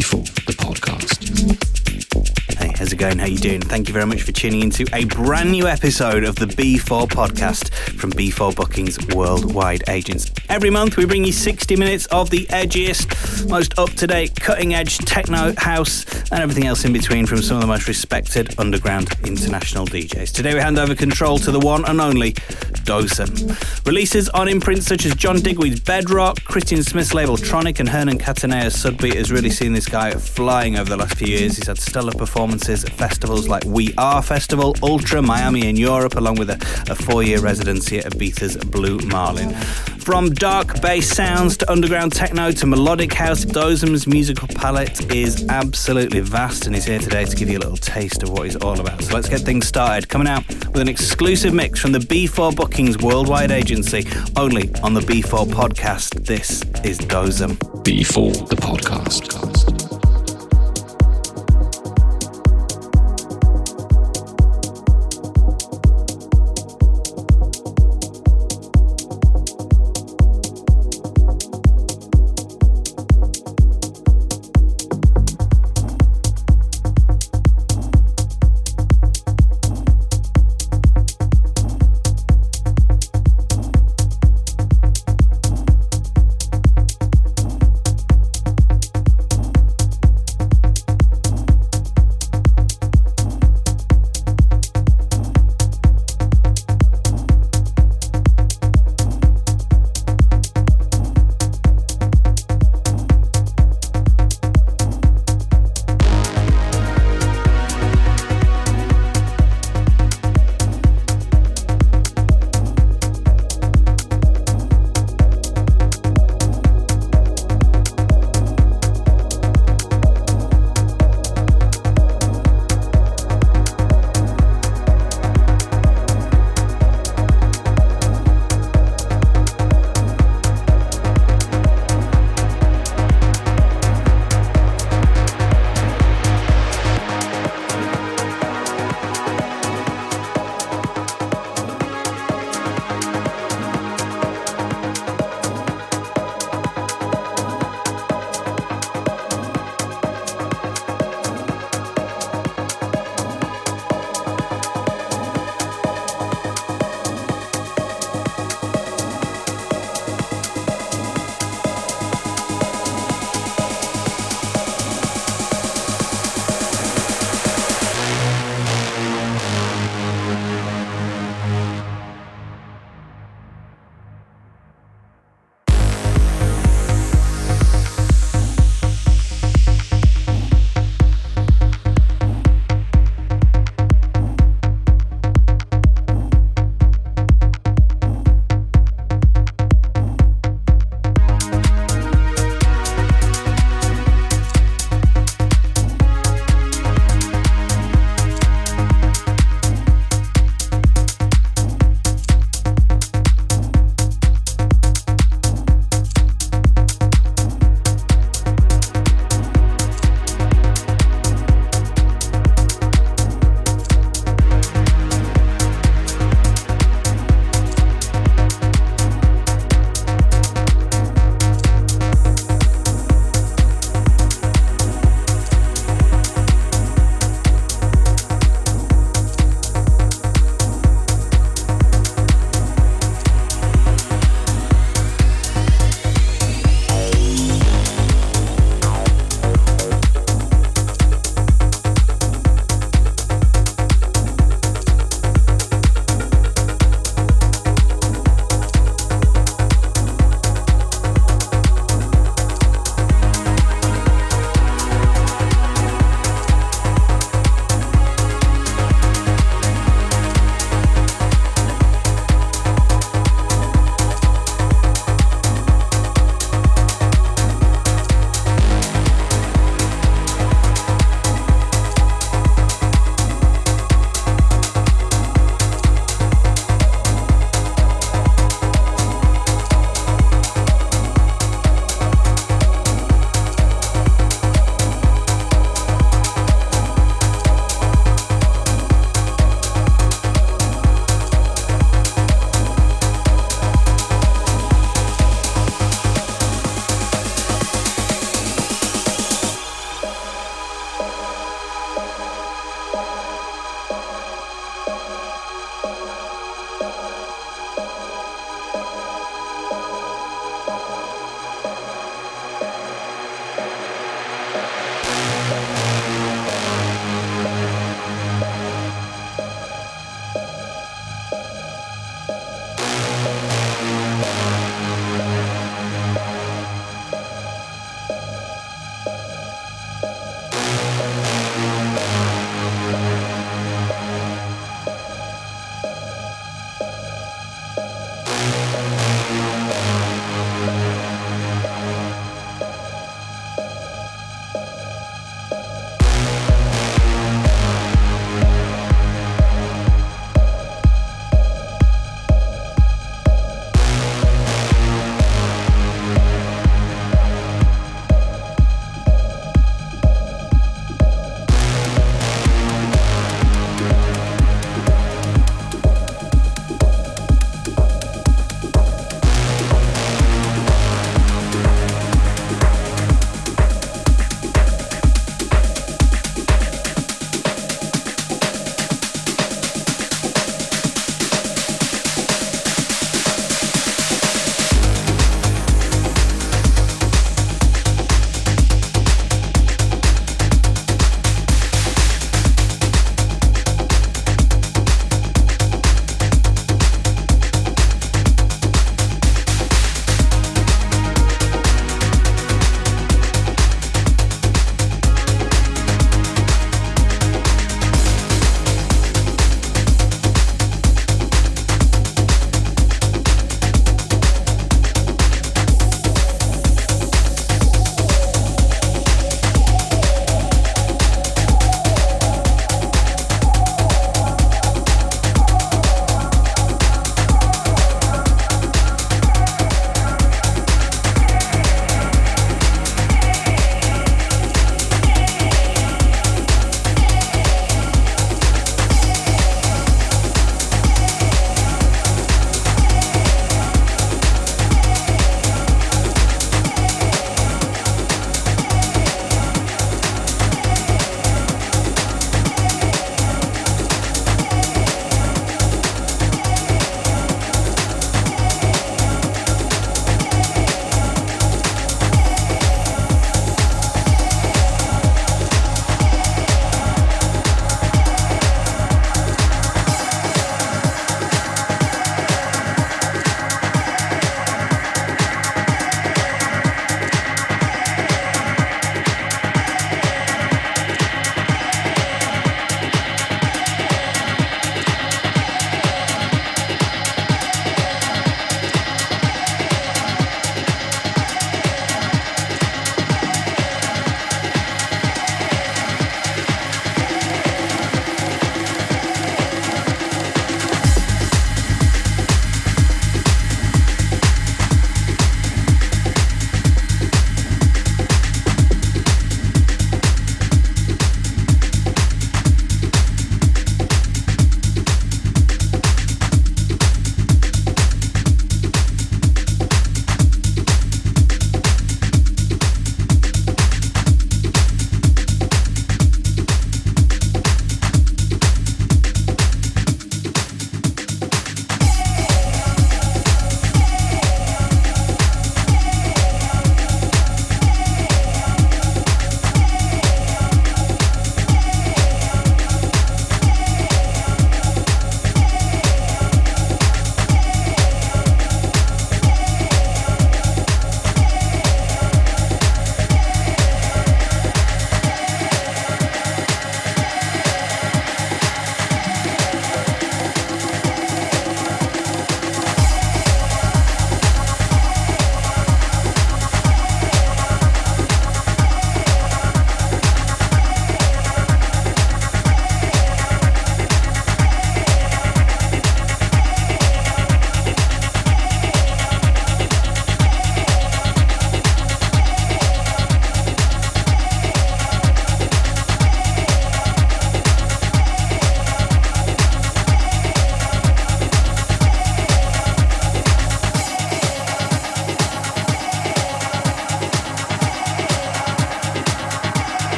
B4, the podcast. Going? How you doing? Thank you very much for tuning into a brand new episode of the B4 podcast from B4 Bookings Worldwide Agents. Every month we bring you 60 minutes of the edgiest, most up-to-date, cutting-edge techno, house, and everything else in between from some of the most respected underground international DJs. Today we hand over control to the one and only Dosem. Releases on imprints such as John Digweed's Bedrock, Christian Smith's label Tronic, and Hernan Cattaneo's Sudbeat has really seen this guy flying over the last few years. He's had stellar performances festivals like We Are Festival, Ultra, Miami, and Europe, along with a, a four year residency at Ibiza's Blue Marlin. From dark bass sounds to underground techno to melodic house, Dosem's musical palette is absolutely vast, and he's here today to give you a little taste of what he's all about. So let's get things started. Coming out with an exclusive mix from the B4 Bookings Worldwide Agency, only on the B4 podcast. This is Dosem. B4, the podcast.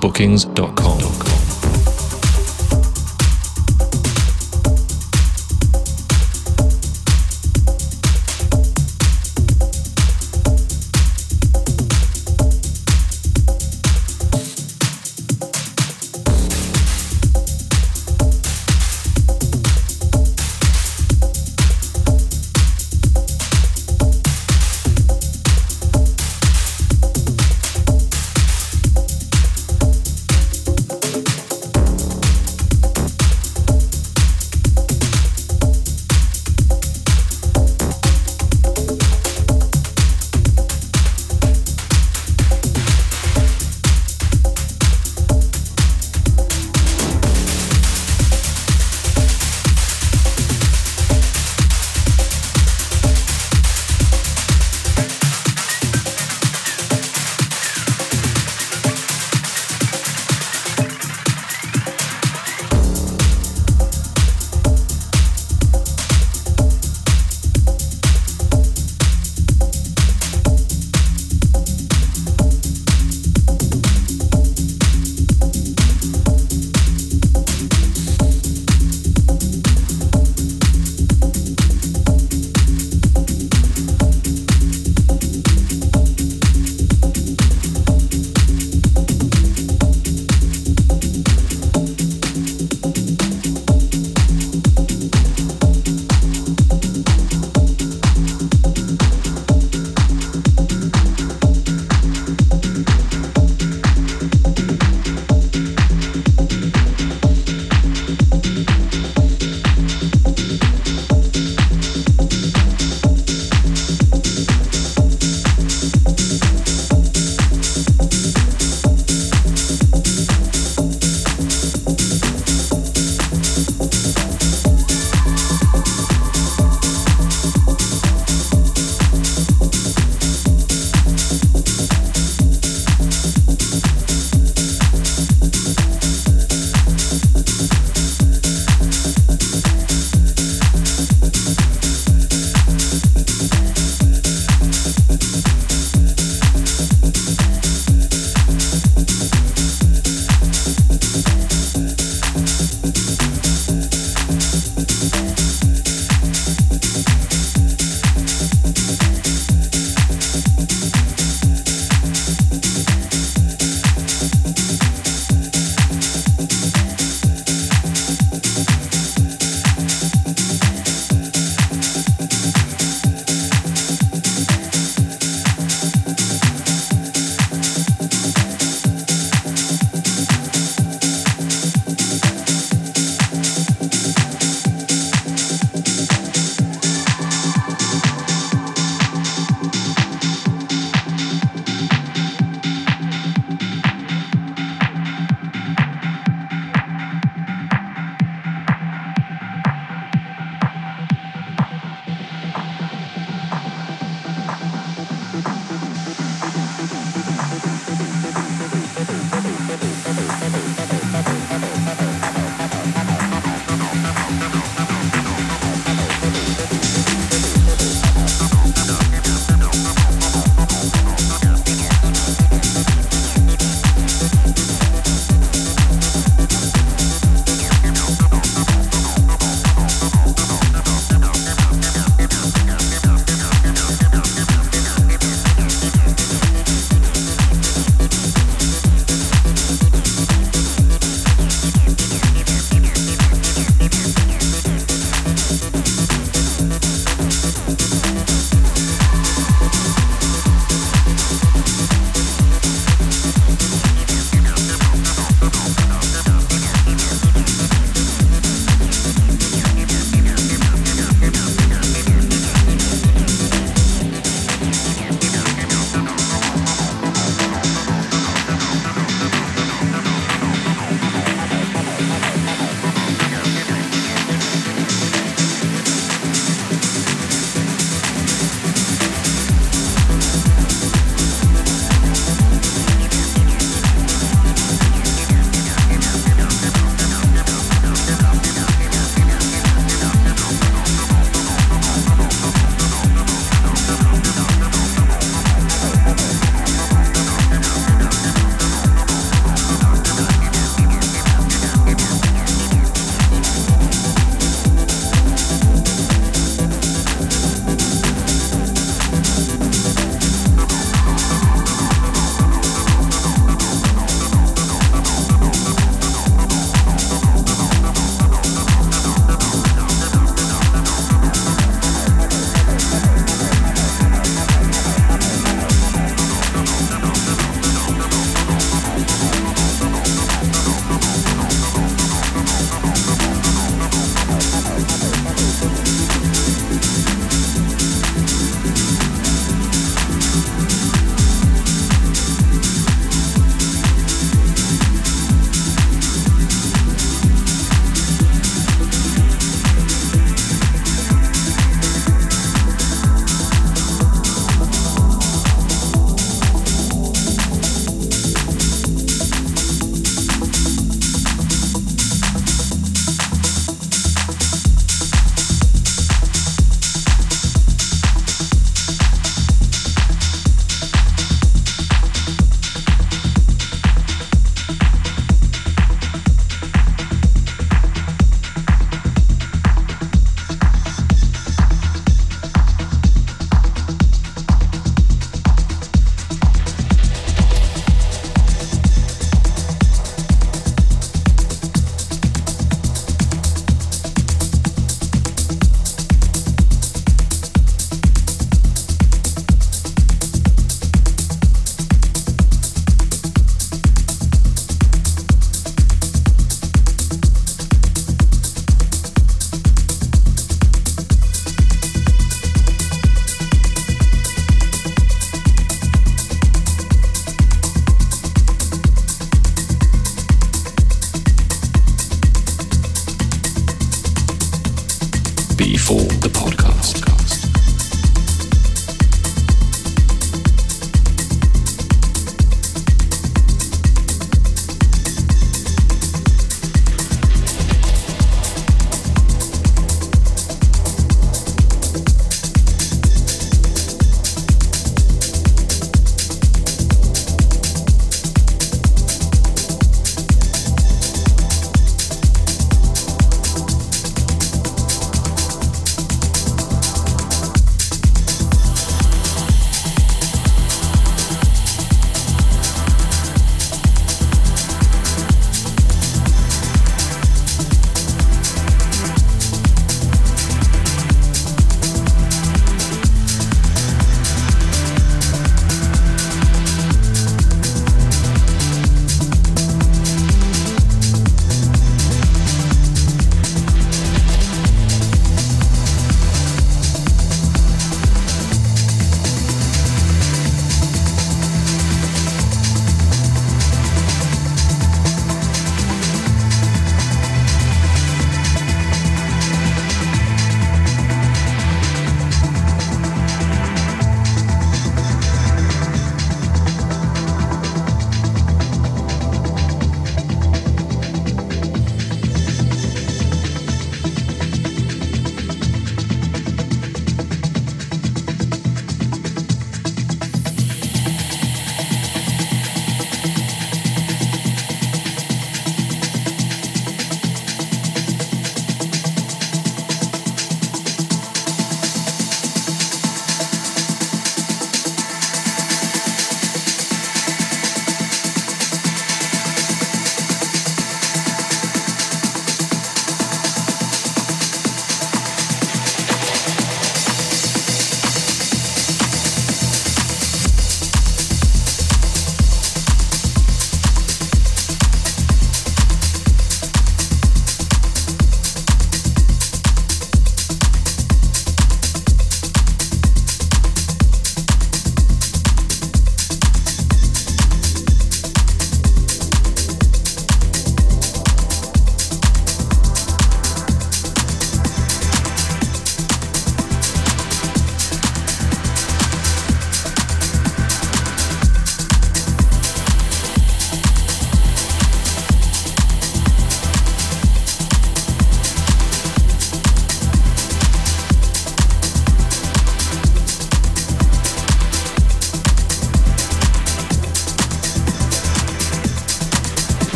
b4bookings.com.